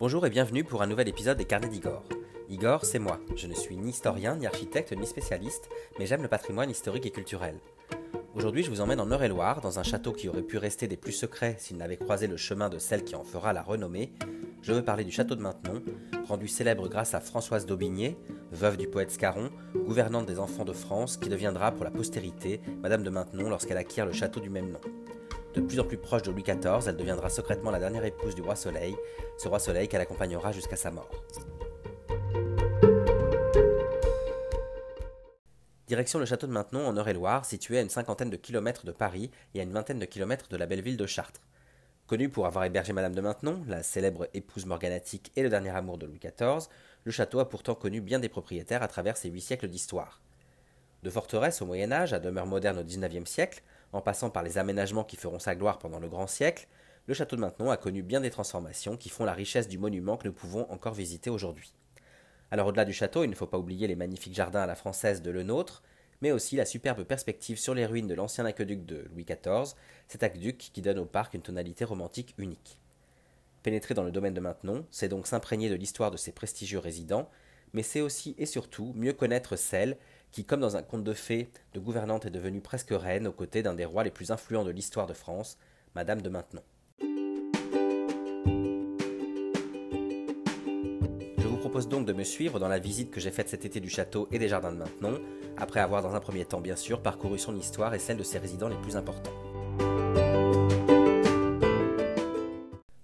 Bonjour et bienvenue pour un nouvel épisode des Carnets d'Igor. Igor, c'est moi. Je ne suis ni historien, ni architecte, ni spécialiste, mais j'aime le patrimoine historique et culturel. Aujourd'hui, je vous emmène en Eure-et-Loire, dans un château qui aurait pu rester des plus secrets s'il n'avait croisé le chemin de celle qui en fera la renommée. Je veux parler du château de Maintenon, rendu célèbre grâce à Françoise d'Aubigné, veuve du poète Scarron, gouvernante des enfants de France, qui deviendra pour la postérité Madame de Maintenon lorsqu'elle acquiert le château du même nom. De plus en plus proche de Louis XIV, elle deviendra secrètement la dernière épouse du roi Soleil, ce roi Soleil qu'elle accompagnera jusqu'à sa mort. Direction le château de Maintenon en Eure-et-Loire, situé à une cinquantaine de kilomètres de Paris et à une vingtaine de kilomètres de la belle ville de Chartres. Connu pour avoir hébergé Madame de Maintenon, la célèbre épouse morganatique et le dernier amour de Louis XIV, le château a pourtant connu bien des propriétaires à travers ses huit siècles d'histoire. De forteresse au Moyen Âge à demeure moderne au XIXe siècle, en passant par les aménagements qui feront sa gloire pendant le grand siècle, le château de Maintenon a connu bien des transformations qui font la richesse du monument que nous pouvons encore visiter aujourd'hui. Alors au-delà du château, il ne faut pas oublier les magnifiques jardins à la française de Le Nôtre, mais aussi la superbe perspective sur les ruines de l'ancien aqueduc de Louis XIV, cet aqueduc qui donne au parc une tonalité romantique unique. Pénétrer dans le domaine de Maintenon, c'est donc s'imprégner de l'histoire de ses prestigieux résidents, mais c'est aussi et surtout mieux connaître celle qui, comme dans un conte de fées, de gouvernante est devenue presque reine aux côtés d'un des rois les plus influents de l'histoire de France, Madame de Maintenon. Je vous propose donc de me suivre dans la visite que j'ai faite cet été du château et des jardins de Maintenon, après avoir dans un premier temps bien sûr parcouru son histoire et celle de ses résidents les plus importants.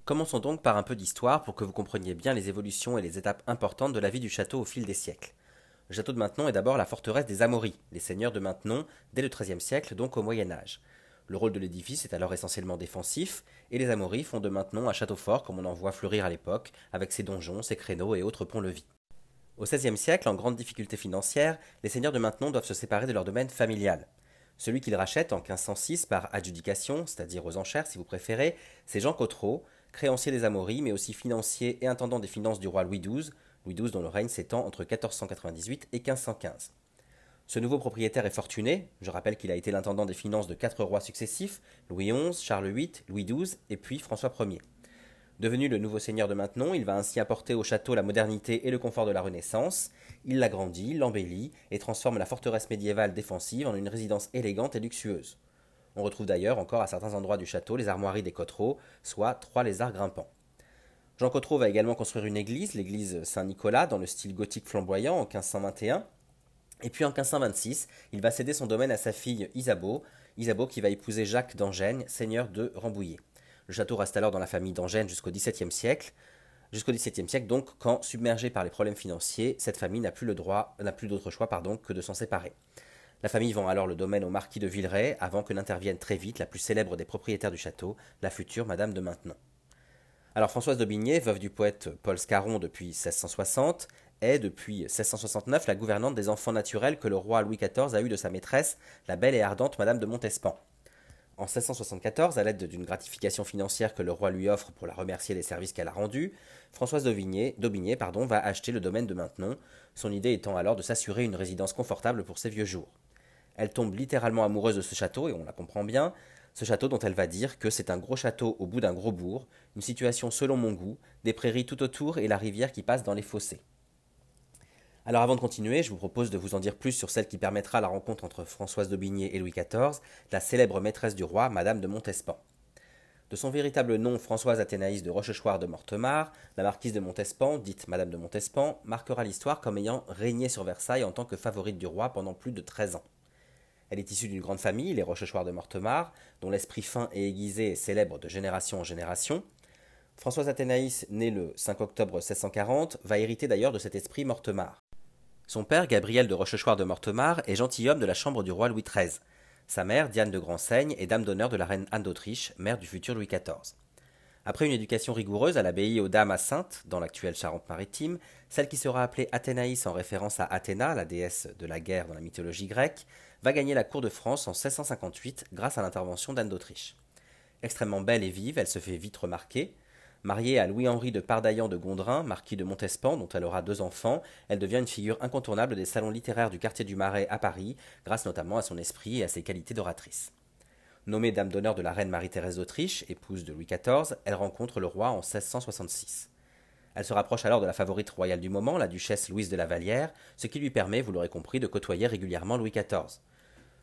Commençons donc par un peu d'histoire pour que vous compreniez bien les évolutions et les étapes importantes de la vie du château au fil des siècles. Le château de Maintenon est d'abord la forteresse des Amaury, les seigneurs de Maintenon, dès le XIIIe siècle, donc au Moyen Âge. Le rôle de l'édifice est alors essentiellement défensif, et les Amaury font de Maintenon un château fort comme on en voit fleurir à l'époque, avec ses donjons, ses créneaux et autres ponts-levis. Au XVIe siècle, en grande difficulté financière, les seigneurs de Maintenon doivent se séparer de leur domaine familial. Celui qu'ils rachètent en 1506 par adjudication, c'est-à-dire aux enchères si vous préférez, c'est Jean Cotreau, créancier des Amaury, mais aussi financier et intendant des finances du roi Louis XII, Louis XII dont le règne s'étend entre 1498 et 1515. Ce nouveau propriétaire est fortuné, je rappelle qu'il a été l'intendant des finances de quatre rois successifs, Louis XI, Charles VIII, Louis XII et puis François Ier. Devenu le nouveau seigneur de Maintenon, il va ainsi apporter au château la modernité et le confort de la Renaissance. Il l'agrandit, l'embellit et transforme la forteresse médiévale défensive en une résidence élégante et luxueuse. On retrouve d'ailleurs encore à certains endroits du château les armoiries des Cottereaux, soit trois lézards grimpants. Jean Cottereau va également construire une église, l'église Saint-Nicolas, dans le style gothique flamboyant en 1521. Et puis en 1526, il va céder son domaine à sa fille Isabeau, Isabeau qui va épouser Jacques d'Angène, seigneur de Rambouillet. Le château reste alors dans la famille d'Angène jusqu'au XVIIe siècle. Jusqu'au XVIIe siècle, donc, quand, submergé par les problèmes financiers, cette famille n'a plus d'autre choix, pardon, que de s'en séparer. La famille vend alors le domaine au marquis de Villeray avant que n'intervienne très vite la plus célèbre des propriétaires du château, la future Madame de Maintenon. Alors Françoise d'Aubigné, veuve du poète Paul Scarron depuis 1660, est depuis 1669 la gouvernante des enfants naturels que le roi Louis XIV a eu de sa maîtresse, la belle et ardente Madame de Montespan. En 1674, à l'aide d'une gratification financière que le roi lui offre pour la remercier des services qu'elle a rendus, Françoise d'Aubigné, va acheter le domaine de Maintenon, son idée étant alors de s'assurer une résidence confortable pour ses vieux jours. Elle tombe littéralement amoureuse de ce château, et on la comprend bien, ce château dont elle va dire que c'est un gros château au bout d'un gros bourg, une situation selon mon goût, des prairies tout autour et la rivière qui passe dans les fossés. Alors avant de continuer, je vous propose de vous en dire plus sur celle qui permettra la rencontre entre Françoise d'Aubigné et Louis XIV, la célèbre maîtresse du roi, Madame de Montespan. De son véritable nom, Françoise Athénaïs de Rochechouart de Mortemart, la marquise de Montespan, dite Madame de Montespan, marquera l'histoire comme ayant régné sur Versailles en tant que favorite du roi pendant plus de 13 ans. Elle est issue d'une grande famille, les Rochechouart de Mortemart, dont l'esprit fin et aiguisé est célèbre de génération en génération. Françoise Athénaïs, née le 5 octobre 1640, va hériter d'ailleurs de cet esprit Mortemart. Son père, Gabriel de Rochechouart de Mortemart, est gentilhomme de la chambre du roi Louis XIII. Sa mère, Diane de Grandseigne, est dame d'honneur de la reine Anne d'Autriche, mère du futur Louis XIV. Après une éducation rigoureuse à l'abbaye aux Dames à Sainte, dans l'actuelle Charente-Maritime, celle qui sera appelée Athénaïs en référence à Athéna, la déesse de la guerre dans la mythologie grecque, va gagner la cour de France en 1658 grâce à l'intervention d'Anne d'Autriche. Extrêmement belle et vive, elle se fait vite remarquer. Mariée à Louis-Henri de Pardaillan de Gondrin, marquis de Montespan, dont elle aura deux enfants, elle devient une figure incontournable des salons littéraires du quartier du Marais à Paris, grâce notamment à son esprit et à ses qualités d'oratrice. Nommée dame d'honneur de la reine Marie-Thérèse d'Autriche, épouse de Louis XIV, elle rencontre le roi en 1666. Elle se rapproche alors de la favorite royale du moment, la duchesse Louise de la Vallière, ce qui lui permet, vous l'aurez compris, de côtoyer régulièrement Louis XIV.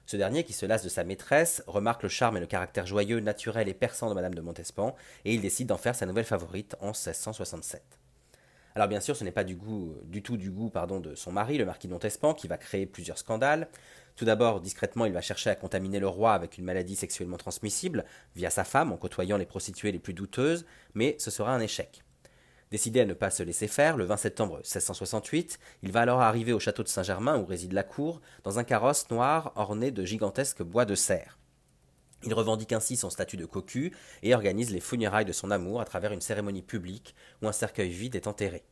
Ce dernier, qui se lasse de sa maîtresse, remarque le charme et le caractère joyeux, naturel et perçant de Madame de Montespan, et il décide d'en faire sa nouvelle favorite en 1667. Alors bien sûr, ce n'est pas du, goût, du tout du goût pardon, de son mari, le marquis de Montespan, qui va créer plusieurs scandales. Tout d'abord, discrètement, il va chercher à contaminer le roi avec une maladie sexuellement transmissible, via sa femme, en côtoyant les prostituées les plus douteuses, mais ce sera un échec. Décidé à ne pas se laisser faire, le 20 septembre 1668, il va alors arriver au château de Saint-Germain où réside la cour, dans un carrosse noir orné de gigantesques bois de serre. Il revendique ainsi son statut de cocu et organise les funérailles de son amour à travers une cérémonie publique où un cercueil vide est enterré.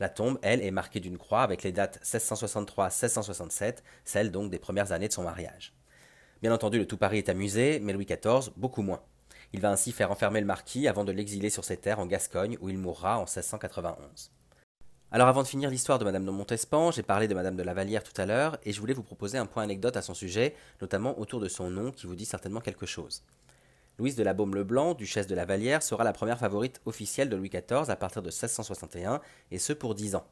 La tombe, elle, est marquée d'une croix avec les dates 1663-1667, celles donc des premières années de son mariage. Bien entendu, le tout Paris est amusé, mais Louis XIV beaucoup moins. Il va ainsi faire enfermer le marquis avant de l'exiler sur ses terres en Gascogne où il mourra en 1691. Alors avant de finir l'histoire de Madame de Montespan, j'ai parlé de Madame de la Vallière tout à l'heure et je voulais vous proposer un point anecdote à son sujet, notamment autour de son nom qui vous dit certainement quelque chose. Louise de la Baume-le-Blanc, duchesse de la Vallière, sera la première favorite officielle de Louis XIV à partir de 1661, et ce pour dix ans.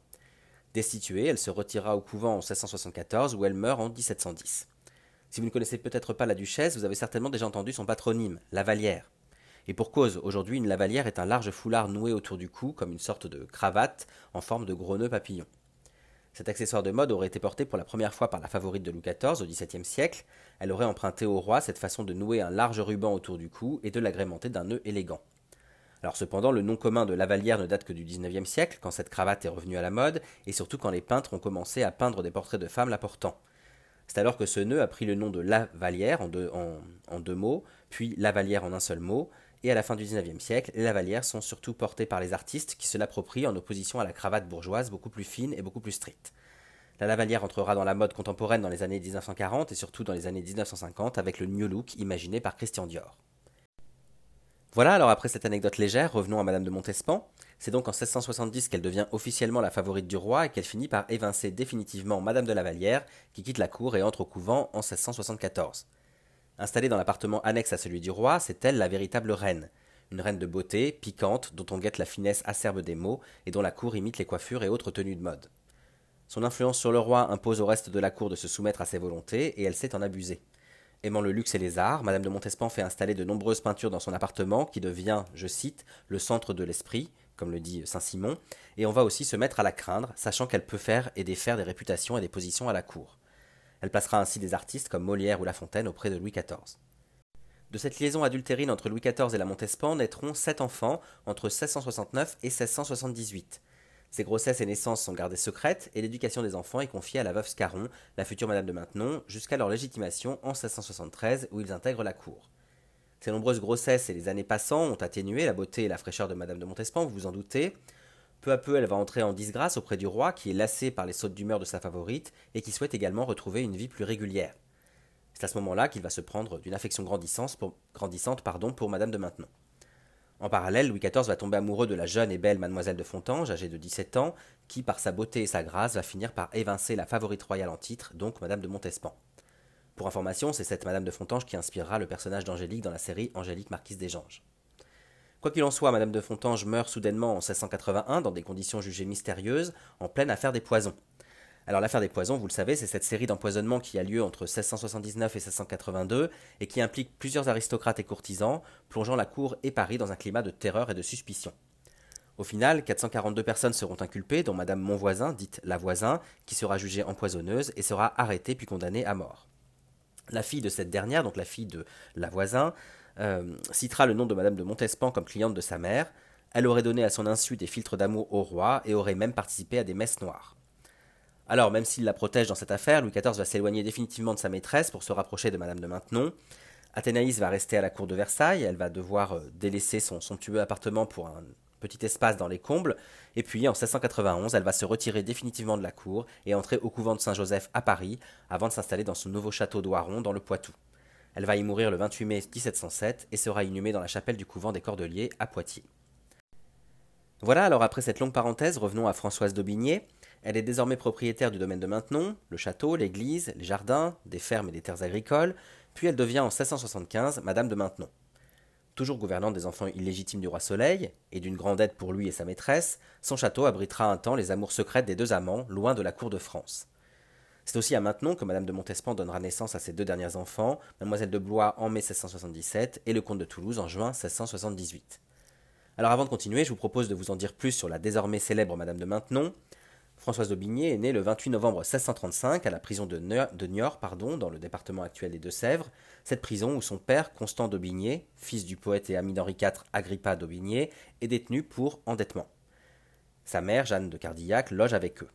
Destituée, elle se retirera au couvent en 1674 où elle meurt en 1710. Si vous ne connaissez peut-être pas la duchesse, vous avez certainement déjà entendu son patronyme, la Vallière. Et pour cause, aujourd'hui une lavalière est un large foulard noué autour du cou comme une sorte de cravate en forme de gros nœud papillon. Cet accessoire de mode aurait été porté pour la première fois par la favorite de Louis XIV au XVIIe siècle. Elle aurait emprunté au roi cette façon de nouer un large ruban autour du cou et de l'agrémenter d'un nœud élégant. Alors cependant, le nom commun de lavalière ne date que du XIXe siècle, quand cette cravate est revenue à la mode, et surtout quand les peintres ont commencé à peindre des portraits de femmes la portant. C'est alors que ce nœud a pris le nom de lavalière en deux, mots, puis lavalière en un seul mot, et à la fin du XIXe siècle, les lavalières sont surtout portées par les artistes qui se l'approprient en opposition à la cravate bourgeoise beaucoup plus fine et beaucoup plus stricte. La lavalière entrera dans la mode contemporaine dans les années 1940 et surtout dans les années 1950 avec le New Look imaginé par Christian Dior. Voilà, alors après cette anecdote légère, revenons à Madame de Montespan. C'est donc en 1670 qu'elle devient officiellement la favorite du roi et qu'elle finit par évincer définitivement Madame de la Vallière, qui quitte la cour et entre au couvent en 1674. Installée dans l'appartement annexe à celui du roi, c'est elle la véritable reine. Une reine de beauté, piquante, dont on guette la finesse acerbe des mots et dont la cour imite les coiffures et autres tenues de mode. Son influence sur le roi impose au reste de la cour de se soumettre à ses volontés et elle sait en abuser. Aimant le luxe et les arts, Madame de Montespan fait installer de nombreuses peintures dans son appartement qui devient, je cite, le centre de l'esprit, comme le dit Saint-Simon, et on va aussi se mettre à la craindre, sachant qu'elle peut faire et défaire des réputations et des positions à la cour. Elle placera ainsi des artistes comme Molière ou La Fontaine auprès de Louis XIV. De cette liaison adultérine entre Louis XIV et la Montespan naîtront sept enfants entre 1669 et 1678. Ces grossesses et naissances sont gardées secrètes et l'éducation des enfants est confiée à la veuve Scarron, la future Madame de Maintenon, jusqu'à leur légitimation en 1673 où ils intègrent la cour. Ces nombreuses grossesses et les années passant ont atténué la beauté et la fraîcheur de Madame de Montespan, vous vous en doutez, peu à peu, elle va entrer en disgrâce auprès du roi, qui est lassé par les sautes d'humeur de sa favorite et qui souhaite également retrouver une vie plus régulière. C'est à ce moment-là qu'il va se prendre d'une affection grandissante pour, Madame de Maintenon. En parallèle, Louis XIV va tomber amoureux de la jeune et belle Mademoiselle de Fontange, âgée de 17 ans, qui, par sa beauté et sa grâce, va finir par évincer la favorite royale en titre, donc Madame de Montespan. Pour information, c'est cette Madame de Fontange qui inspirera le personnage d'Angélique dans la série Angélique Marquise des Ganges. Quoi qu'il en soit, Madame de Fontange meurt soudainement en 1681 dans des conditions jugées mystérieuses, en pleine affaire des poisons. Alors l'affaire des poisons, vous le savez, c'est cette série d'empoisonnements qui a lieu entre 1679 et 1682 et qui implique plusieurs aristocrates et courtisans, plongeant la cour et Paris dans un climat de terreur et de suspicion. Au final, 442 personnes seront inculpées, dont Madame Monvoisin, dite la voisin, qui sera jugée empoisonneuse et sera arrêtée puis condamnée à mort. La fille de cette dernière, donc la fille de la voisin, euh, citera le nom de Madame de Montespan comme cliente de sa mère. Elle aurait donné à son insu des filtres d'amour au roi et aurait même participé à des messes noires. Alors, même s'il la protège dans cette affaire, Louis XIV va s'éloigner définitivement de sa maîtresse pour se rapprocher de Madame de Maintenon. Athénaïs va rester à la cour de Versailles, elle va devoir euh, délaisser son somptueux appartement pour un petit espace dans les combles, et puis en 1691, elle va se retirer définitivement de la cour et entrer au couvent de Saint-Joseph à Paris, avant de s'installer dans son nouveau château d'Oiron dans le Poitou. Elle va y mourir le 28 mai 1707 et sera inhumée dans la chapelle du couvent des Cordeliers à Poitiers. Voilà, alors après cette longue parenthèse, revenons à Françoise d'Aubigné. Elle est désormais propriétaire du domaine de Maintenon, le château, l'église, les jardins, des fermes et des terres agricoles, puis elle devient en 1675 Madame de Maintenon. Toujours gouvernante des enfants illégitimes du roi Soleil, et d'une grande aide pour lui et sa maîtresse, son château abritera un temps les amours secrètes des deux amants, loin de la cour de France. C'est aussi à Maintenon que Madame de Montespan donnera naissance à ses deux derniers enfants, Mademoiselle de Blois en mai 1677 et le comte de Toulouse en juin 1678. Alors avant de continuer, je vous propose de vous en dire plus sur la désormais célèbre Madame de Maintenon. Françoise d'Aubigné est née le 28 novembre 1635 à la prison de, Niort, pardon, dans le département actuel des Deux-Sèvres, cette prison où son père, Constant d'Aubigné, fils du poète et ami d'Henri IV Agrippa d'Aubigné, est détenu pour endettement. Sa mère, Jeanne de Cardillac, loge avec eux.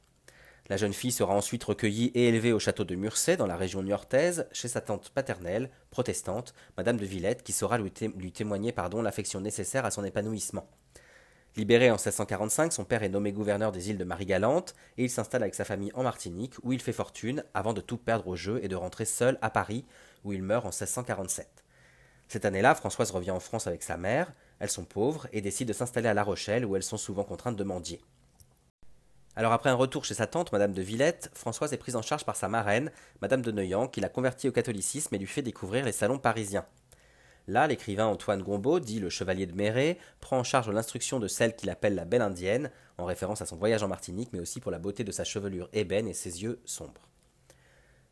La jeune fille sera ensuite recueillie et élevée au château de Murcey, dans la région niortaise, chez sa tante paternelle, protestante, Madame de Villette, qui saura lui, témoigner l'affection nécessaire à son épanouissement. Libéré en 1645, son père est nommé gouverneur des îles de Marie-Galante et il s'installe avec sa famille en Martinique, où il fait fortune avant de tout perdre au jeu et de rentrer seul à Paris, où il meurt en 1647. Cette année-là, Françoise revient en France avec sa mère, elles sont pauvres et décident de s'installer à La Rochelle, où elles sont souvent contraintes de mendier. Alors après un retour chez sa tante, Madame de Villette, Françoise est prise en charge par sa marraine, Madame de Neuillan, qui l'a convertie au catholicisme et lui fait découvrir les salons parisiens. Là, l'écrivain Antoine Gombeau, dit le chevalier de Méret, prend en charge l'instruction de celle qu'il appelle la belle indienne, en référence à son voyage en Martinique, mais aussi pour la beauté de sa chevelure ébène et ses yeux sombres.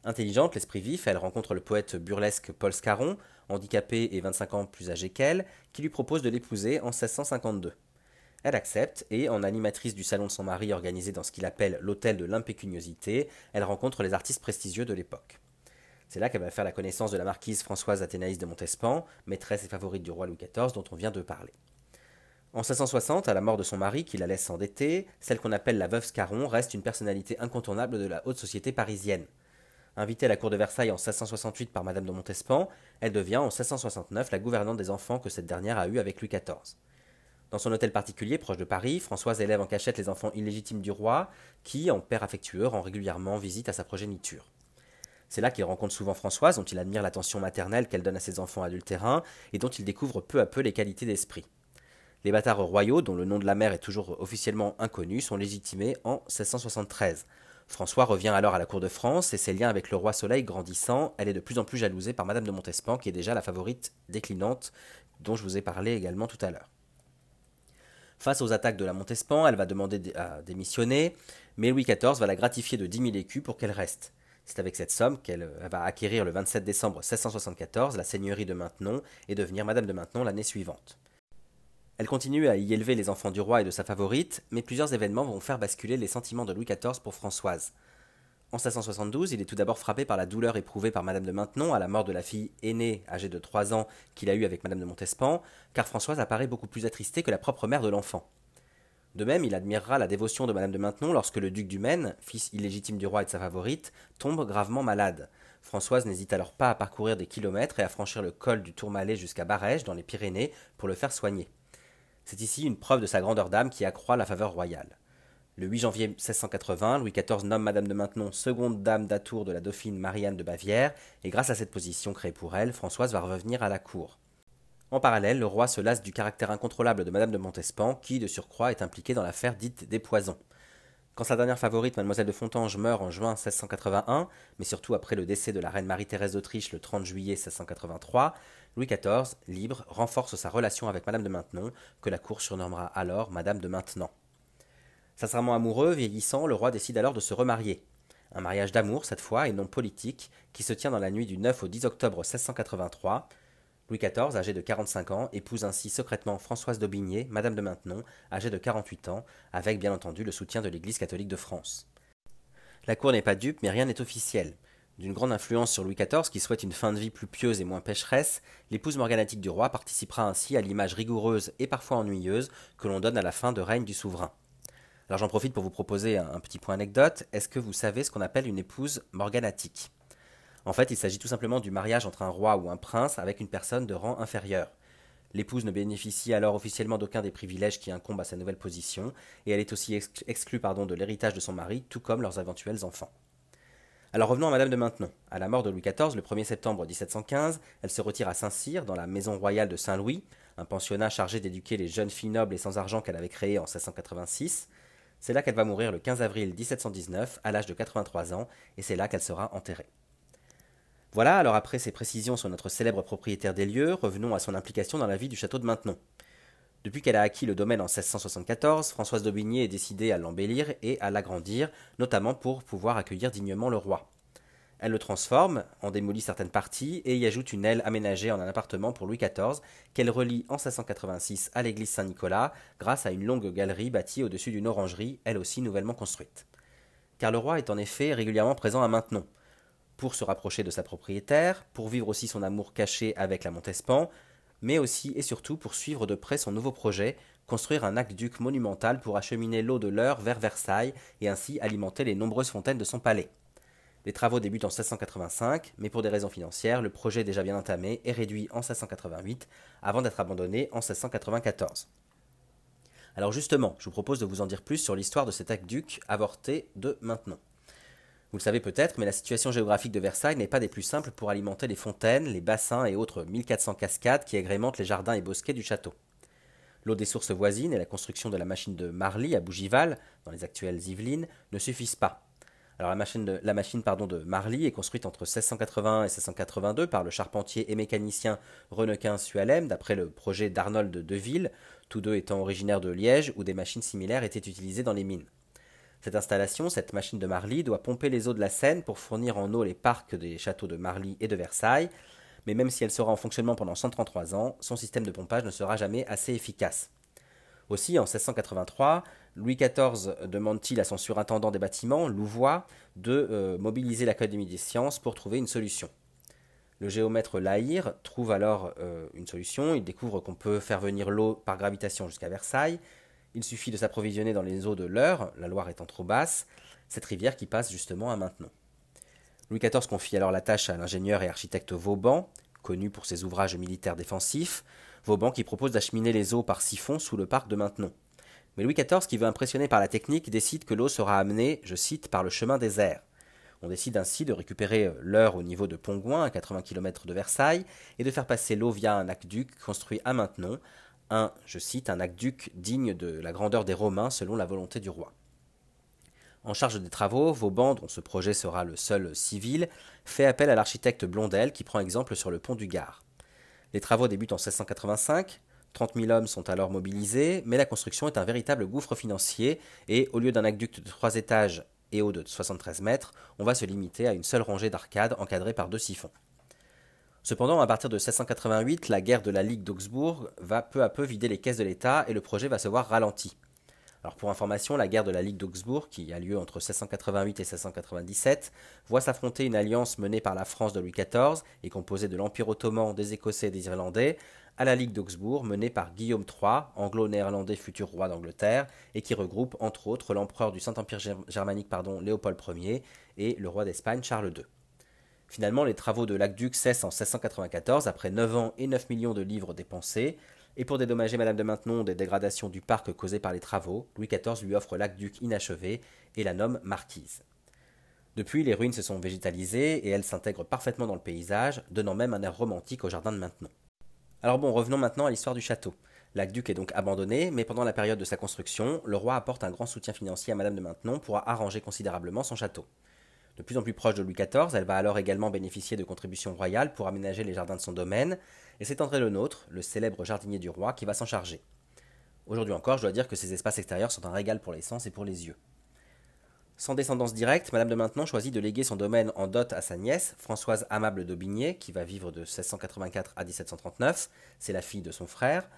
Intelligente, l'esprit vif, elle rencontre le poète burlesque Paul Scarron, handicapé et 25 ans plus âgé qu'elle, qui lui propose de l'épouser en 1652. Elle accepte et, en animatrice du salon de son mari organisé dans ce qu'il appelle l'hôtel de l'impécuniosité, elle rencontre les artistes prestigieux de l'époque. C'est là qu'elle va faire la connaissance de la marquise Françoise Athénaïs de Montespan, maîtresse et favorite du roi Louis XIV dont on vient de parler. En 1660, à la mort de son mari qui la laisse s'endetter, celle qu'on appelle la veuve Scarron reste une personnalité incontournable de la haute société parisienne. Invitée à la cour de Versailles en 1668 par Madame de Montespan, elle devient en 1669 la gouvernante des enfants que cette dernière a eus avec Louis XIV. Dans son hôtel particulier proche de Paris, Françoise élève en cachette les enfants illégitimes du roi, qui, en père affectueux, rend régulièrement visite à sa progéniture. C'est là qu'il rencontre souvent Françoise, dont il admire l'attention maternelle qu'elle donne à ses enfants adultérins, et dont il découvre peu à peu les qualités d'esprit. Les bâtards royaux, dont le nom de la mère est toujours officiellement inconnu, sont légitimés en 1673. François revient alors à la cour de France et ses liens avec le roi Soleil grandissant, elle est de plus en plus jalousée par Madame de Montespan, qui est déjà la favorite déclinante dont je vous ai parlé également tout à l'heure. Face aux attaques de la Montespan, elle va demander à démissionner, mais Louis XIV va la gratifier de 10 000 écus pour qu'elle reste. C'est avec cette somme qu'elle va acquérir le 27 décembre 1674 la seigneurie de Maintenon et devenir Madame de Maintenon l'année suivante. Elle continue à y élever les enfants du roi et de sa favorite, mais plusieurs événements vont faire basculer les sentiments de Louis XIV pour Françoise. En 1672, il est tout d'abord frappé par la douleur éprouvée par Madame de Maintenon à la mort de la fille aînée, âgée de 3 ans, qu'il a eue avec Madame de Montespan, car Françoise apparaît beaucoup plus attristée que la propre mère de l'enfant. De même, il admirera la dévotion de Madame de Maintenon lorsque le duc du Maine, fils illégitime du roi et de sa favorite, tombe gravement malade. Françoise n'hésite alors pas à parcourir des kilomètres et à franchir le col du Tourmalet jusqu'à Barège, dans les Pyrénées, pour le faire soigner. C'est ici une preuve de sa grandeur d'âme qui accroît la faveur royale. Le 8 janvier 1680, Louis XIV nomme Madame de Maintenon seconde dame d'atour de la dauphine Marianne de Bavière, et grâce à cette position créée pour elle, Françoise va revenir à la cour. En parallèle, le roi se lasse du caractère incontrôlable de Madame de Montespan, qui, de surcroît, est impliquée dans l'affaire dite des poisons. Quand sa dernière favorite, Mademoiselle de Fontange, meurt en juin 1681, mais surtout après le décès de la reine Marie-Thérèse d'Autriche le 30 juillet 1683, Louis XIV, libre, renforce sa relation avec Madame de Maintenon, que la cour surnommera alors Madame de Maintenant. Sincèrement amoureux, vieillissant, le roi décide alors de se remarier. Un mariage d'amour cette fois et non politique, qui se tient dans la nuit du 9 au 10 octobre 1683. Louis XIV, âgé de 45 ans, épouse ainsi secrètement Françoise d'Aubigné, Madame de Maintenon, âgée de 48 ans, avec bien entendu le soutien de l'Église catholique de France. La cour n'est pas dupe, mais rien n'est officiel. D'une grande influence sur Louis XIV, qui souhaite une fin de vie plus pieuse et moins pécheresse, l'épouse morganatique du roi participera ainsi à l'image rigoureuse et parfois ennuyeuse que l'on donne à la fin de règne du souverain. Alors j'en profite pour vous proposer un, petit point anecdote. Est-ce que vous savez ce qu'on appelle une épouse morganatique? En fait, il s'agit tout simplement du mariage entre un roi ou un prince avec une personne de rang inférieur. L'épouse ne bénéficie alors officiellement d'aucun des privilèges qui incombent à sa nouvelle position, et elle est aussi exclue de l'héritage de son mari, tout comme leurs éventuels enfants. Alors revenons à Madame de Maintenon. À la mort de Louis XIV, le 1er septembre 1715, elle se retire à Saint-Cyr, dans la maison royale de Saint-Louis, un pensionnat chargé d'éduquer les jeunes filles nobles et sans argent qu'elle avait créé en 1686. C'est là qu'elle va mourir le 15 avril 1719 à l'âge de 83 ans et c'est là qu'elle sera enterrée. Voilà, alors après ces précisions sur notre célèbre propriétaire des lieux, revenons à son implication dans la vie du château de Maintenon. Depuis qu'elle a acquis le domaine en 1674, Françoise d'Aubigné est décidée à l'embellir et à l'agrandir, notamment pour pouvoir accueillir dignement le roi. Elle le transforme, en démolit certaines parties et y ajoute une aile aménagée en un appartement pour Louis XIV qu'elle relie en 1686 à l'église Saint-Nicolas grâce à une longue galerie bâtie au-dessus d'une orangerie, elle aussi nouvellement construite. Car le roi est en effet régulièrement présent à Maintenon, pour se rapprocher de sa propriétaire, pour vivre aussi son amour caché avec la Montespan, mais aussi et surtout pour suivre de près son nouveau projet, construire un aqueduc monumental pour acheminer l'eau de l'Eure vers Versailles et ainsi alimenter les nombreuses fontaines de son palais. Les travaux débutent en 1685, mais pour des raisons financières, le projet déjà bien entamé est réduit en 1688 avant d'être abandonné en 1694. Alors justement, je vous propose de vous en dire plus sur l'histoire de cet aqueduc avorté de maintenant. Vous le savez peut-être, mais la situation géographique de Versailles n'est pas des plus simples pour alimenter les fontaines, les bassins et autres 1400 cascades qui agrémentent les jardins et bosquets du château. L'eau des sources voisines et la construction de la machine de Marly à Bougival, dans les actuelles Yvelines, ne suffisent pas. La machine, de, pardon, de Marly est construite entre 1680 et 1682 par le charpentier et mécanicien Renequin Sualem, d'après le projet d'Arnold de Deville, tous deux étant originaires de Liège, où des machines similaires étaient utilisées dans les mines. Cette installation, cette machine de Marly, doit pomper les eaux de la Seine pour fournir en eau les parcs des châteaux de Marly et de Versailles, mais même si elle sera en fonctionnement pendant 133 ans, son système de pompage ne sera jamais assez efficace. Aussi, en 1683, Louis XIV demande-t-il à son surintendant des bâtiments, Louvois, de euh, mobiliser l'Académie des sciences pour trouver une solution. Le géomètre Lahire trouve alors euh, une solution, il découvre qu'on peut faire venir l'eau par gravitation jusqu'à Versailles, il suffit de s'approvisionner dans les eaux de l'Eure, la Loire étant trop basse, cette rivière qui passe justement à Maintenon. Louis XIV confie alors la tâche à l'ingénieur et architecte Vauban, connu pour ses ouvrages militaires défensifs, Vauban qui propose d'acheminer les eaux par siphon sous le parc de Maintenon. Mais Louis XIV, qui veut impressionner par la technique, décide que l'eau sera amenée, je cite, par le chemin des airs. On décide ainsi de récupérer l'heure au niveau de Pongouin, à 80 km de Versailles, et de faire passer l'eau via un aqueduc construit à Maintenon, un, je cite, un aqueduc digne de la grandeur des Romains selon la volonté du roi. En charge des travaux, Vauban, dont ce projet sera le seul civil, fait appel à l'architecte Blondel qui prend exemple sur le pont du Gard. Les travaux débutent en 1685. 30 000 hommes sont alors mobilisés, mais la construction est un véritable gouffre financier et au lieu d'un aqueduc de 3 étages et haut de 73 mètres, on va se limiter à une seule rangée d'arcades encadrées par deux siphons. Cependant, à partir de 1688, la guerre de la Ligue d'Augsbourg va peu à peu vider les caisses de l'État et le projet va se voir ralenti. Pour information, la guerre de la Ligue d'Augsbourg, qui a lieu entre 1688 et 1697, voit s'affronter une alliance menée par la France de Louis XIV et composée de l'Empire ottoman, des Écossais et des Irlandais, à la Ligue d'Augsbourg menée par Guillaume III, anglo-néerlandais futur roi d'Angleterre, et qui regroupe entre autres l'empereur du Saint-Empire germanique pardon, Léopold Ier et le roi d'Espagne Charles II. Finalement, les travaux de l'aqueduc cessent en 1694 après 9 ans et 9 millions de livres dépensés, et pour dédommager Madame de Maintenon des dégradations du parc causées par les travaux, Louis XIV lui offre l'aqueduc inachevé et la nomme marquise. Depuis, les ruines se sont végétalisées et elles s'intègrent parfaitement dans le paysage, donnant même un air romantique au jardin de Maintenon. Alors bon, revenons maintenant à l'histoire du château. L'aqueduc est donc abandonné, mais pendant la période de sa construction, le roi apporte un grand soutien financier à Madame de Maintenon pour arranger considérablement son château. De plus en plus proche de Louis XIV, elle va alors également bénéficier de contributions royales pour aménager les jardins de son domaine, et c'est André le Nôtre, le célèbre jardinier du roi, qui va s'en charger. Aujourd'hui encore, je dois dire que ces espaces extérieurs sont un régal pour les sens et pour les yeux. Sans descendance directe, Madame de Maintenon choisit de léguer son domaine en dot à sa nièce, Françoise Amable d'Aubigné, qui va vivre de 1684 à 1739, c'est la fille de son frère,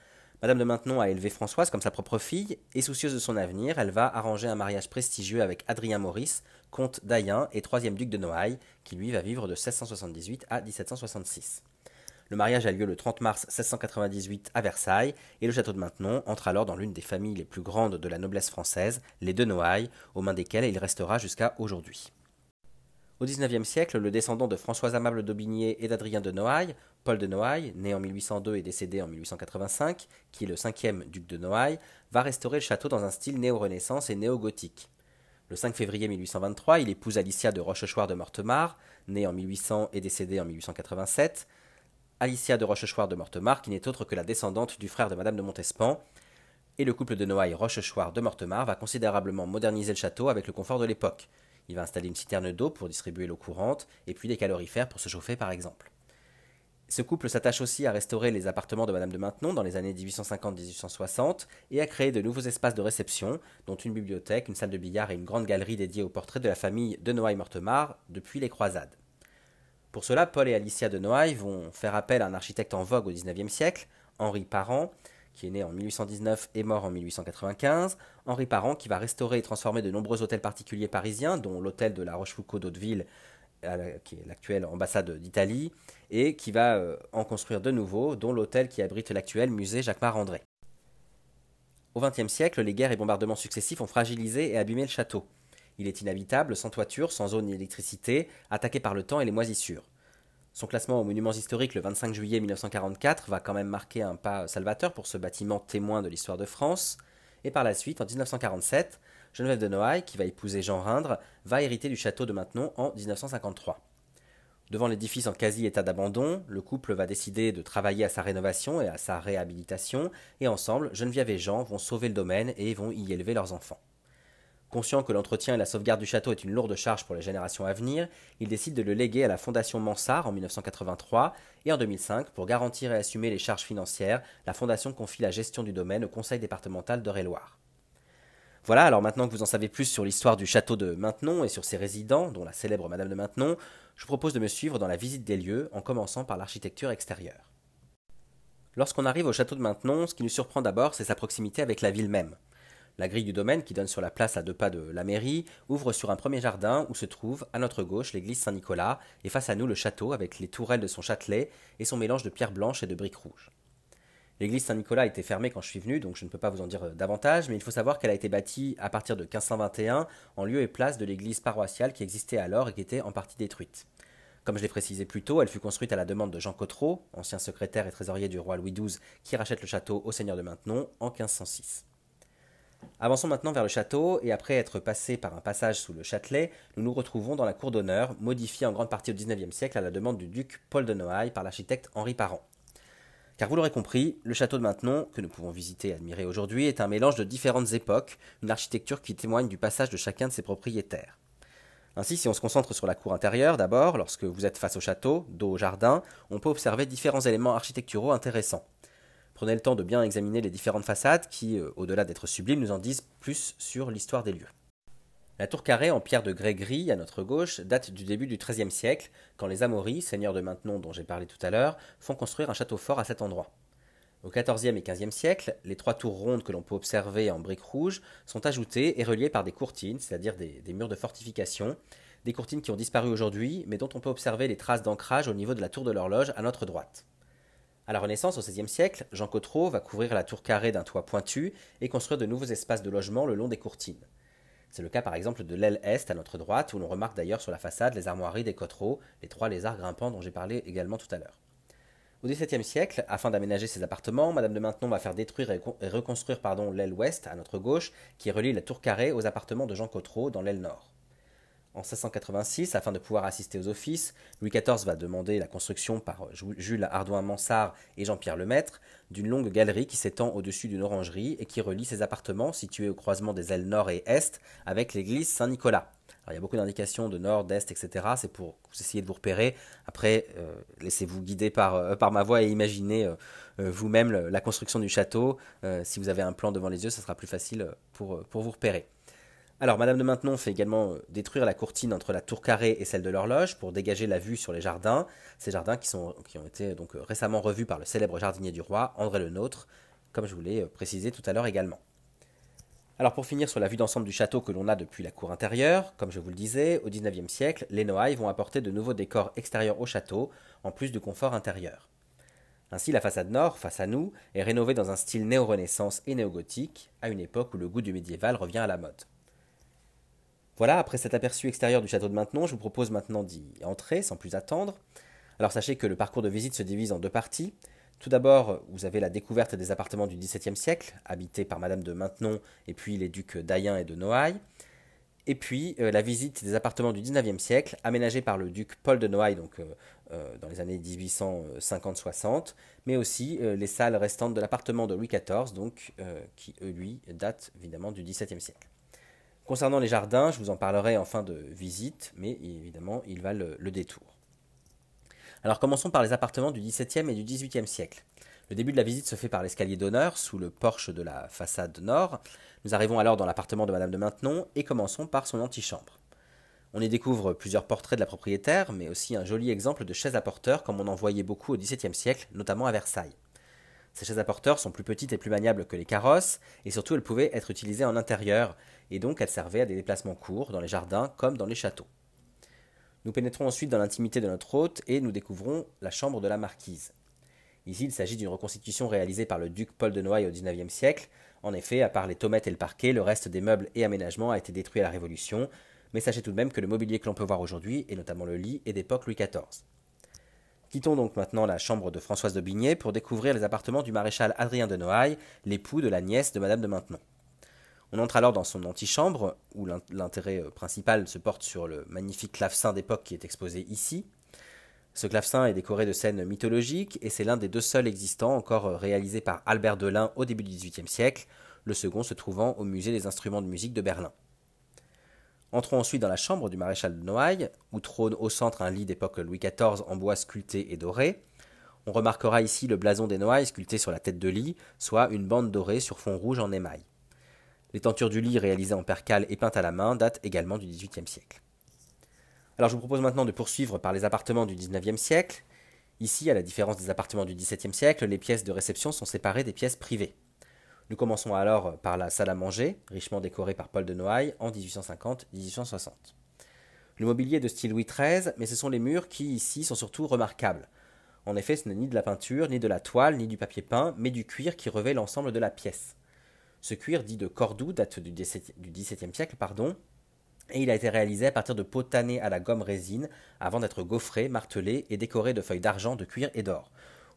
Madame de Maintenon a élevé Françoise comme sa propre fille, et soucieuse de son avenir, elle va arranger un mariage prestigieux avec Adrien Maurice, comte d'Ayen et troisième duc de Noailles, qui lui va vivre de 1678 à 1766. Le mariage a lieu le 30 mars 1698 à Versailles, et le château de Maintenon entre alors dans l'une des familles les plus grandes de la noblesse française, les de Noailles, aux mains desquelles il restera jusqu'à aujourd'hui. Au XIXe siècle, le descendant de Françoise Amable d'Aubigné et d'Adrien de Noailles, Paul de Noailles, né en 1802 et décédé en 1885, qui est le cinquième duc de Noailles, va restaurer le château dans un style néo-renaissance et néo-gothique. Le 5 février 1823, il épouse Alicia de Rochechouart de Mortemart, née en 1800 et décédée en 1887. Alicia de Rochechouart de Mortemart, qui n'est autre que la descendante du frère de Madame de Montespan, et le couple de Noailles Rochechouart de Mortemart va considérablement moderniser le château avec le confort de l'époque. Il va installer une citerne d'eau pour distribuer l'eau courante, et puis des calorifères pour se chauffer par exemple. Ce couple s'attache aussi à restaurer les appartements de Madame de Maintenon dans les années 1850-1860 et à créer de nouveaux espaces de réception, dont une bibliothèque, une salle de billard et une grande galerie dédiée aux portraits de la famille de Noailles-Mortemart depuis les croisades. Pour cela, Paul et Alicia de Noailles vont faire appel à un architecte en vogue au XIXe siècle, Henri Parent, qui est né en 1819 et mort en 1895. Henri Parent qui va restaurer et transformer de nombreux hôtels particuliers parisiens, dont l'hôtel de la Rochefoucauld d'Hauteville, qui est l'actuelle ambassade d'Italie, et qui va euh, en construire de nouveaux, dont l'hôtel qui abrite l'actuel musée Jacques-Marandré. Au XXe siècle, les guerres et bombardements successifs ont fragilisé et abîmé le château. Il est inhabitable, sans toiture, sans eau ni électricité, attaqué par le temps et les moisissures. Son classement aux monuments historiques le 25 juillet 1944 va quand même marquer un pas salvateur pour ce bâtiment témoin de l'histoire de France. Et par la suite, en 1947, Geneviève de Noailles, qui va épouser Jean Rindre, va hériter du château de Maintenon en 1953. Devant l'édifice en quasi-état d'abandon, le couple va décider de travailler à sa rénovation et à sa réhabilitation, et ensemble, Geneviève et Jean vont sauver le domaine et vont y élever leurs enfants. Conscient que l'entretien et la sauvegarde du château est une lourde charge pour les générations à venir, il décide de le léguer à la Fondation Mansart en 1983 et en 2005, pour garantir et assumer les charges financières, la Fondation confie la gestion du domaine au Conseil départemental d'Eure-et-Loire. Voilà, alors maintenant que vous en savez plus sur l'histoire du château de Maintenon et sur ses résidents, dont la célèbre Madame de Maintenon, je vous propose de me suivre dans la visite des lieux, en commençant par l'architecture extérieure. Lorsqu'on arrive au château de Maintenon, ce qui nous surprend d'abord, c'est sa proximité avec la ville même. La grille du domaine, qui donne sur la place à deux pas de la mairie, ouvre sur un premier jardin où se trouve, à notre gauche, l'église Saint-Nicolas, et face à nous le château avec les tourelles de son châtelet et son mélange de pierres blanches et de briques rouges. L'église Saint-Nicolas été fermée quand je suis venu, donc je ne peux pas vous en dire euh, davantage, mais il faut savoir qu'elle a été bâtie à partir de 1521 en lieu et place de l'église paroissiale qui existait alors et qui était en partie détruite. Comme je l'ai précisé plus tôt, elle fut construite à la demande de Jean Cotreau, ancien secrétaire et trésorier du roi Louis XII, qui rachète le château au seigneur de Maintenon en 1506. Avançons maintenant vers le château, et après être passé par un passage sous le Châtelet, nous nous retrouvons dans la cour d'honneur, modifiée en grande partie au XIXe siècle à la demande du duc Paul de Noailles par l'architecte Henri Parent. Car vous l'aurez compris, le château de Maintenon, que nous pouvons visiter et admirer aujourd'hui, est un mélange de différentes époques, une architecture qui témoigne du passage de chacun de ses propriétaires. Ainsi, si on se concentre sur la cour intérieure d'abord, lorsque vous êtes face au château, dos au jardin, on peut observer différents éléments architecturaux intéressants. Prenez le temps de bien examiner les différentes façades qui, euh, au-delà d'être sublimes, nous en disent plus sur l'histoire des lieux. La tour carrée en pierre de grès gris à notre gauche date du début du XIIIe siècle, quand les Amaury, seigneurs de Maintenon dont j'ai parlé tout à l'heure, font construire un château fort à cet endroit. Au XIVe et XVe siècle, les trois tours rondes que l'on peut observer en briques rouges sont ajoutées et reliées par des courtines, c'est-à-dire des, des, murs de fortification, des courtines qui ont disparu aujourd'hui, mais dont on peut observer les traces d'ancrage au niveau de la tour de l'horloge à notre droite. À la Renaissance, au XVIe siècle, Jean Cotreau va couvrir la tour carrée d'un toit pointu et construire de nouveaux espaces de logement le long des courtines. C'est le cas par exemple de l'aile est à notre droite, où l'on remarque d'ailleurs sur la façade les armoiries des Cottereaux, les trois lézards grimpants dont j'ai parlé également tout à l'heure. Au XVIIe siècle, afin d'aménager ses appartements, Madame de Maintenon va faire détruire et reconstruire l'aile ouest, à notre gauche, qui relie la tour carrée aux appartements de Jean Cottereau dans l'aile nord. En 1686, afin de pouvoir assister aux offices, Louis XIV va demander la construction par Jules Ardouin-Mansart et Jean-Pierre Lemaître d'une longue galerie qui s'étend au-dessus d'une orangerie et qui relie ses appartements situés au croisement des ailes nord et est avec l'église Saint-Nicolas. il y a beaucoup d'indications de nord, d'est, etc. C'est pour essayer de vous repérer. Après, euh, laissez-vous guider par, euh, par ma voix et imaginez euh, vous-même la construction du château. si vous avez un plan devant les yeux, ce sera plus facile pour vous repérer. Alors, Madame de Maintenon fait également euh, détruire la courtine entre la tour carrée et celle de l'horloge pour dégager la vue sur les jardins. Ces jardins qui, ont été euh, récemment revus par le célèbre jardinier du roi, André le Nôtre, comme je vous l'ai euh, précisé tout à l'heure également. Alors pour finir sur la vue d'ensemble du château que l'on a depuis la cour intérieure, comme je vous le disais, au XIXe siècle, les Noailles vont apporter de nouveaux décors extérieurs au château, en plus du confort intérieur. Ainsi, la façade nord, face à nous, est rénovée dans un style néo-renaissance et néo-gothique, à une époque où le goût du médiéval revient à la mode. Voilà, après cet aperçu extérieur du château de Maintenon, je vous propose maintenant d'y entrer sans plus attendre. Alors sachez que le parcours de visite se divise en deux parties. Tout d'abord, vous avez la découverte des appartements du XVIIe siècle, habités par Madame de Maintenon et puis les ducs d'Ayen et de Noailles. Et puis euh, la visite des appartements du XIXe siècle, aménagés par le duc Paul de Noailles, donc euh, euh, dans les années 1850-60, mais aussi les salles restantes de l'appartement de Louis XIV, donc qui lui date évidemment du XVIIe siècle. Concernant les jardins, je vous en parlerai en fin de visite, mais évidemment, il va le, détour. Alors commençons par les appartements du XVIIe et du XVIIIe siècle. Le début de la visite se fait par l'escalier d'honneur, sous le porche de la façade nord. Nous arrivons alors dans l'appartement de Madame de Maintenon et commençons par son antichambre. On y découvre plusieurs portraits de la propriétaire, mais aussi un joli exemple de chaise à porteurs comme on en voyait beaucoup au XVIIe siècle, notamment à Versailles. Ces chaises à porteurs sont plus petites et plus maniables que les carrosses, et surtout elles pouvaient être utilisées en intérieur, et donc elles servaient à des déplacements courts dans les jardins comme dans les châteaux. Nous pénétrons ensuite dans l'intimité de notre hôte et nous découvrons la chambre de la marquise. Ici, il s'agit d'une reconstitution réalisée par le duc Paul de Noailles au XIXe siècle. En effet, à part les tomates et le parquet, le reste des meubles et aménagements a été détruit à la Révolution, mais sachez tout de même que le mobilier que l'on peut voir aujourd'hui, et notamment le lit, est d'époque Louis XIV. Quittons donc maintenant la chambre de Françoise de Bigné pour découvrir les appartements du maréchal Adrien de Noailles, l'époux de la nièce de Madame de Maintenon. On entre alors dans son antichambre, où l'intérêt euh, principal se porte sur le magnifique clavecin d'époque qui est exposé ici. Ce clavecin est décoré de scènes mythologiques et c'est l'un des deux seuls existants encore euh, réalisés par Albert Delin au début du XVIIIe siècle, le second se trouvant au musée des instruments de musique de Berlin. Entrons ensuite dans la chambre du maréchal de Noailles, où trône au centre un lit d'époque Louis XIV en bois sculpté et doré. On remarquera ici le blason des Noailles sculpté sur la tête de lit, soit une bande dorée sur fond rouge en émail. Les tentures du lit réalisées en percale et peintes à la main datent également du XVIIIe siècle. Alors je vous propose maintenant de poursuivre par les appartements du XIXe siècle. Ici, à la différence des appartements du XVIIe siècle, les pièces de réception sont séparées des pièces privées. Nous commençons alors par la salle à manger, richement décorée par Paul de Noailles en 1850-1860. Le mobilier est de style Louis XIII, mais ce sont les murs qui, ici, sont surtout remarquables. En effet, ce n'est ni de la peinture, ni de la toile, ni du papier peint, mais du cuir qui revêt l'ensemble de la pièce. Ce cuir, dit de Cordoue, date du XVIIe siècle, pardon, et il a été réalisé à partir de peaux tannées à la gomme résine, avant d'être gaufré, martelé et décoré de feuilles d'argent, de cuir et d'or.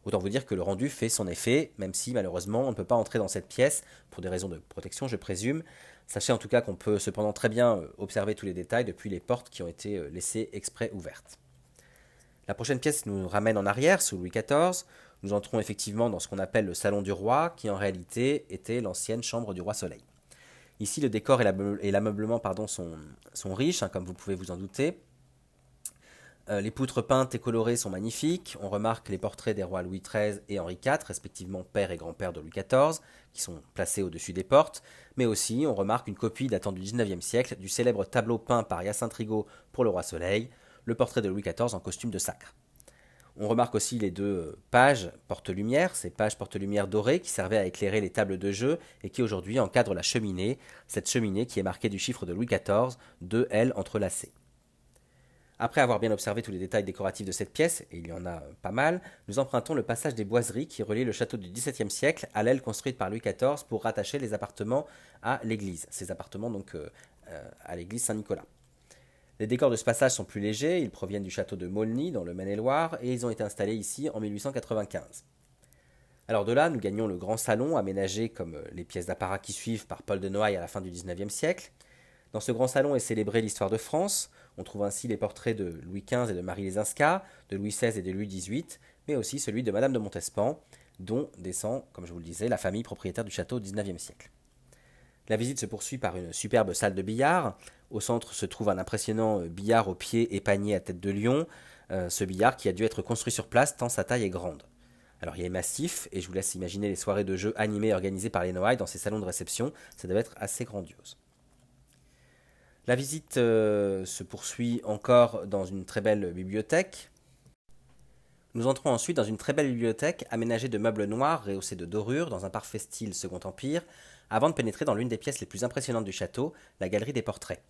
Autant vous dire que le rendu fait son effet, même si malheureusement on ne peut pas entrer dans cette pièce, pour des raisons de protection je présume. Sachez en tout cas qu'on peut cependant très bien euh, observer tous les détails depuis les portes qui ont été euh, laissées exprès ouvertes. La prochaine pièce nous ramène en arrière, sous Louis XIV. Nous entrons effectivement dans ce qu'on appelle le salon du roi, qui en réalité était l'ancienne chambre du roi Soleil. Ici, le décor et l'ameublement sont, riches, hein, comme vous pouvez vous en douter. Euh, les poutres peintes et colorées sont magnifiques. On remarque les portraits des rois Louis XIII et Henri IV, respectivement père et grand-père de Louis XIV, qui sont placés au-dessus des portes. Mais aussi, on remarque une copie datant du XIXe siècle du célèbre tableau peint par Hyacinthe Rigaud pour le roi Soleil, le portrait de Louis XIV en costume de sacre. On remarque aussi les deux pages porte-lumière, ces pages porte-lumière dorées qui servaient à éclairer les tables de jeu et qui aujourd'hui encadrent la cheminée, cette cheminée qui est marquée du chiffre de Louis XIV, deux L entrelacées. Après avoir bien observé tous les détails décoratifs de cette pièce, et il y en a pas mal, nous empruntons le passage des boiseries qui relie le château du XVIIe siècle à l'aile construite par Louis XIV pour rattacher les appartements à l'église. Ces appartements donc euh, euh, à l'église Saint-Nicolas. Les décors de ce passage sont plus légers, ils proviennent du château de Maulny dans le Maine-et-Loire et ils ont été installés ici en 1895. Alors de là, nous gagnons le grand salon aménagé comme les pièces d'apparat qui suivent par Paul de Noailles à la fin du XIXe siècle. Dans ce grand salon est célébrée l'histoire de France. On trouve ainsi les portraits de Louis XV et de Marie Lesinska, de Louis XVI et de Louis XVIII, mais aussi celui de Madame de Montespan, dont descend, comme je vous le disais, la famille propriétaire du château au XIXe siècle. La visite se poursuit par une superbe salle de billard. Au centre se trouve un impressionnant euh, billard au pied épagné à tête de lion. Euh, ce billard qui a dû être construit sur place tant sa taille est grande. Alors il est massif et je vous laisse imaginer les soirées de jeux animées organisées par les Noailles dans ces salons de réception. Ça devait être assez grandiose. La visite euh, se poursuit encore dans une très belle bibliothèque. Nous entrons ensuite dans une très belle bibliothèque aménagée de meubles noirs rehaussés de dorures dans un parfait style Second Empire, avant de pénétrer dans l'une des pièces les plus impressionnantes du château, la galerie des portraits.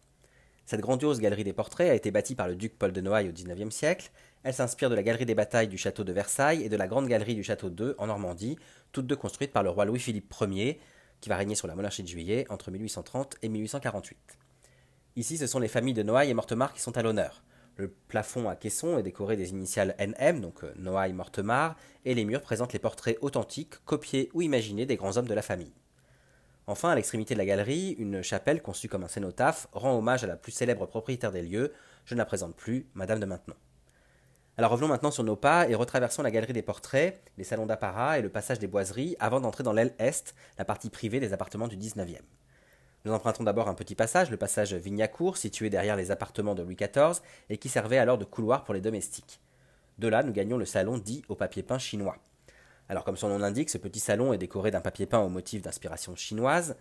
Cette grandiose galerie des portraits a été bâtie par le duc Paul de Noailles au XIXe siècle. Elle s'inspire de la galerie des batailles du château de Versailles et de la grande galerie du château II en Normandie, toutes deux construites par le roi Louis-Philippe Ier, qui va régner sur la monarchie de juillet entre 1830 et 1848. Ici, ce sont les familles de Noailles et Mortemart qui sont à l'honneur. Le plafond à caisson est décoré des initiales NM, donc euh, Noailles Mortemart, et les murs présentent les portraits authentiques, copiés ou imaginés des grands hommes de la famille. Enfin, à l'extrémité de la galerie, une chapelle conçue comme un cénotaphe rend hommage à la plus célèbre propriétaire des lieux, je ne la présente plus, Madame de Maintenon. Alors revenons maintenant sur nos pas et retraversons la galerie des portraits, les salons d'apparat et le passage des boiseries avant d'entrer dans l'aile est, la partie privée des appartements du 19e. Nous empruntons d'abord un petit passage, le passage Vignacourt, situé derrière les appartements de Louis XIV et qui servait alors de couloir pour les domestiques. De là, nous gagnons le salon dit au papier peint chinois. Alors, comme son nom l'indique, ce petit salon est décoré d'un papier peint au motif d'inspiration chinoise.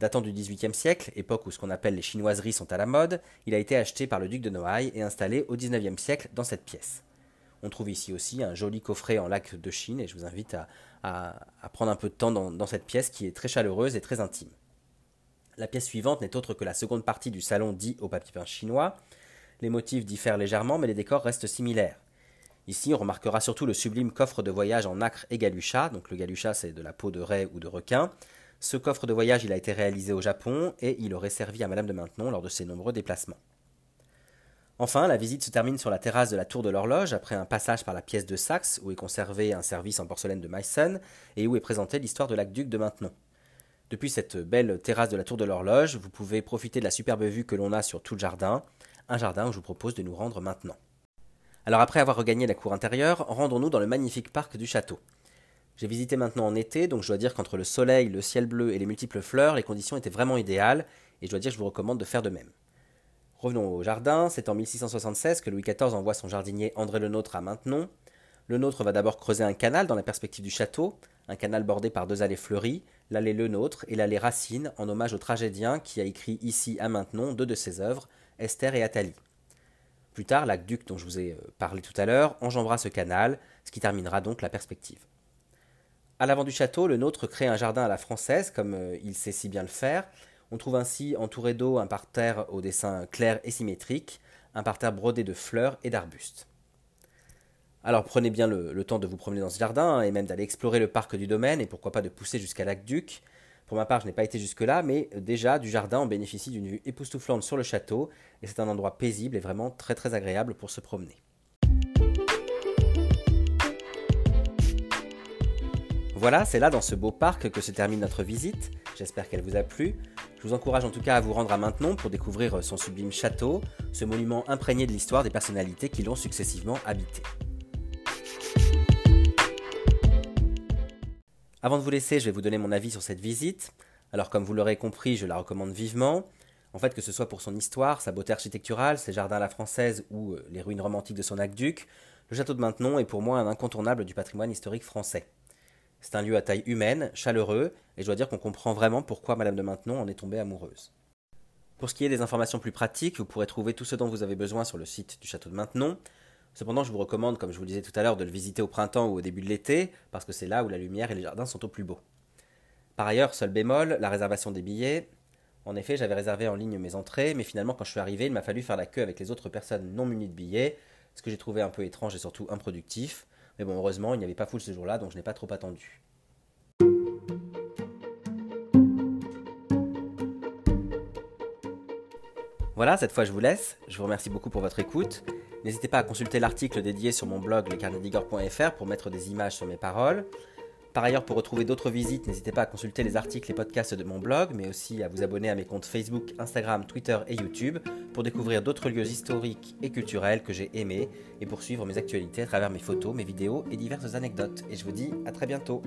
Datant du XVIIIe siècle, époque où ce qu'on appelle les chinoiseries sont à la mode, il a été acheté par le duc de Noailles et installé au XIXe siècle dans cette pièce. On trouve ici aussi un joli coffret en lac de Chine et je vous invite à, prendre un peu de temps dans cette pièce qui est très chaleureuse et très intime. La pièce suivante n'est autre que la seconde partie du salon dit au papier peint chinois. Les motifs diffèrent légèrement, mais les décors restent similaires. Ici, on remarquera surtout le sublime coffre de voyage en acre et galucha. Donc le galucha, c'est de la peau de raie ou de requin. Ce coffre de voyage, il a été réalisé au Japon et il aurait servi à Madame de Maintenon lors de ses nombreux déplacements. Enfin, la visite se termine sur la terrasse de la Tour de l'Horloge après un passage par la pièce de Saxe où est conservé un service en porcelaine de Meissen et où est présentée l'histoire de l'aqueduc de Maintenon. Depuis cette belle terrasse de la Tour de l'Horloge, vous pouvez profiter de la superbe vue que l'on a sur tout le jardin, un jardin où je vous propose de nous rendre maintenant. Alors après avoir regagné la cour intérieure, rendons-nous dans le magnifique parc du château. J'ai visité maintenant en été, donc je dois dire qu'entre le soleil, le ciel bleu et les multiples fleurs, les conditions étaient vraiment idéales, et je dois dire que je vous recommande de faire de même. Revenons au jardin, c'est en 1676 que Louis XIV envoie son jardinier André Le Nôtre à Maintenon. Le Nôtre va d'abord creuser un canal dans la perspective du château, un canal bordé par deux allées fleuries, l'allée Le Nôtre et l'allée Racine, en hommage au tragédien qui a écrit ici à Maintenon deux de ses œuvres, Esther et Athalie. Plus tard, l'aqueduc dont je vous ai euh, parlé tout à l'heure enjambera ce canal, ce qui terminera donc la perspective. À l'avant du château, le nôtre crée un jardin à la française, comme euh, il sait si bien le faire. On trouve ainsi entouré d'eau un parterre au dessin clair et symétrique, un parterre brodé de fleurs et d'arbustes. Alors prenez bien le, temps de vous promener dans ce jardin hein, et même d'aller explorer le parc du domaine et pourquoi pas de pousser jusqu'à l'aqueduc. Pour ma part, je n'ai pas été jusque-là, mais déjà du jardin, on bénéficie d'une vue époustouflante sur le château et c'est un endroit paisible et vraiment très très agréable pour se promener. Voilà, c'est là dans ce beau parc que se termine notre visite. J'espère qu'elle vous a plu. Je vous encourage en tout cas à vous rendre à Maintenon pour découvrir son sublime château, ce monument imprégné de l'histoire des personnalités qui l'ont successivement habité. Avant de vous laisser, je vais vous donner mon avis sur cette visite. Alors comme vous l'aurez compris, je la recommande vivement. En fait, que ce soit pour son histoire, sa beauté architecturale, ses jardins à la française ou euh, les ruines romantiques de son aqueduc, le château de Maintenon est pour moi un incontournable du patrimoine historique français. C'est un lieu à taille humaine, chaleureux, et je dois dire qu'on comprend vraiment pourquoi Madame de Maintenon en est tombée amoureuse. Pour ce qui est des informations plus pratiques, vous pourrez trouver tout ce dont vous avez besoin sur le site du château de Maintenon. Cependant, je vous recommande, comme je vous le disais tout à l'heure, de le visiter au printemps ou au début de l'été, parce que c'est là où la lumière et les jardins sont au plus beaux. Par ailleurs, seul bémol, la réservation des billets. En effet, j'avais réservé en ligne mes entrées, mais finalement, quand je suis arrivé, il m'a fallu faire la queue avec les autres personnes non munies de billets, ce que j'ai trouvé un peu étrange et surtout improductif. Mais bon, heureusement, il n'y avait pas foule ce jour-là, donc je n'ai pas trop attendu. Voilà, cette fois je vous laisse. Je vous remercie beaucoup pour votre écoute. N'hésitez pas à consulter l'article dédié sur mon blog lescarnedigor.fr pour mettre des images sur mes paroles. Par ailleurs, pour retrouver d'autres visites, n'hésitez pas à consulter les articles et podcasts de mon blog, mais aussi à vous abonner à mes comptes Facebook, Instagram, Twitter et YouTube pour découvrir d'autres lieux historiques et culturels que j'ai aimés et pour suivre mes actualités à travers mes photos, mes vidéos et diverses anecdotes. Et je vous dis à très bientôt.